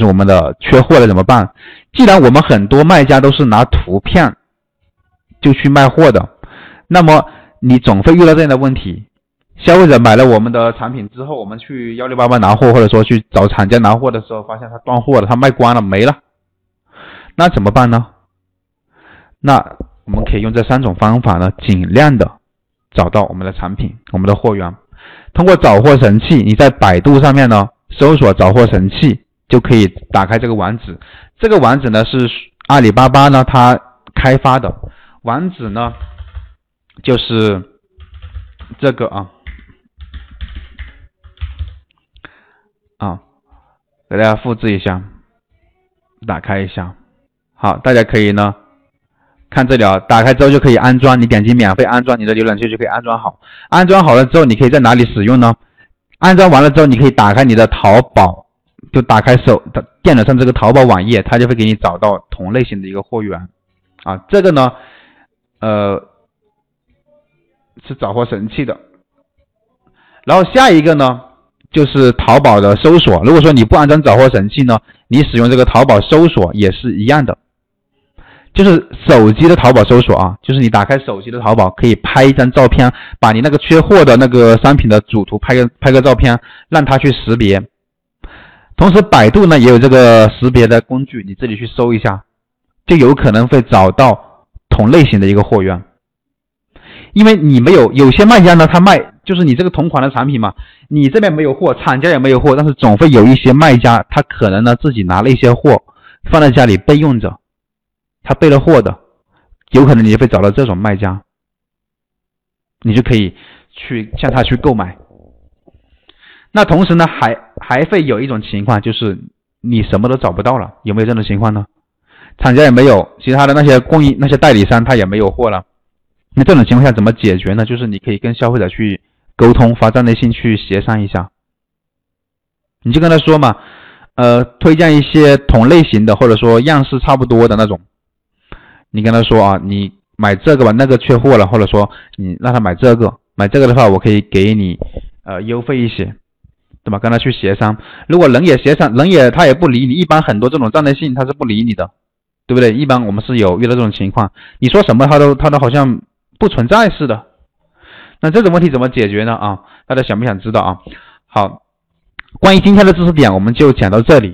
是我们的缺货了怎么办？既然我们很多卖家都是拿图片就去卖货的，那么你总会遇到这样的问题：消费者买了我们的产品之后，我们去幺六八八拿货，或者说去找厂家拿货的时候，发现他断货了，他卖光了，没了，那怎么办呢？那我们可以用这三种方法呢，尽量的找到我们的产品、我们的货源。通过找货神器，你在百度上面呢搜索找货神器，就可以打开这个网址。这个网址呢是阿里巴巴呢它开发的网址呢，就是这个啊啊，给大家复制一下，打开一下。好，大家可以呢。看这里啊，打开之后就可以安装，你点击免费安装，你的浏览器就可以安装好。安装好了之后，你可以在哪里使用呢？安装完了之后，你可以打开你的淘宝，就打开手的电脑上这个淘宝网页，它就会给你找到同类型的一个货源啊。这个呢，呃，是找货神器的。然后下一个呢，就是淘宝的搜索。如果说你不安装找货神器呢，你使用这个淘宝搜索也是一样的。就是手机的淘宝搜索啊，就是你打开手机的淘宝，可以拍一张照片，把你那个缺货的那个商品的主图拍个拍个照片，让它去识别。同时，百度呢也有这个识别的工具，你自己去搜一下，就有可能会找到同类型的一个货源。因为你没有有些卖家呢，他卖就是你这个同款的产品嘛，你这边没有货，厂家也没有货，但是总会有一些卖家，他可能呢自己拿了一些货放在家里备用着。他备了货的，有可能你会找到这种卖家，你就可以去向他去购买。那同时呢，还还会有一种情况，就是你什么都找不到了，有没有这种情况呢？厂家也没有，其他的那些供应那些代理商他也没有货了。那这种情况下怎么解决呢？就是你可以跟消费者去沟通，发站内信去协商一下。你就跟他说嘛，呃，推荐一些同类型的，或者说样式差不多的那种。你跟他说啊，你买这个吧，那个缺货了，或者说你让他买这个，买这个的话，我可以给你呃优惠一些，对吧？跟他去协商，如果人也协商，人也他也不理你，一般很多这种站内信他是不理你的，对不对？一般我们是有遇到这种情况，你说什么他都他都好像不存在似的。那这种问题怎么解决呢？啊，大家想不想知道啊？好，关于今天的知识点，我们就讲到这里。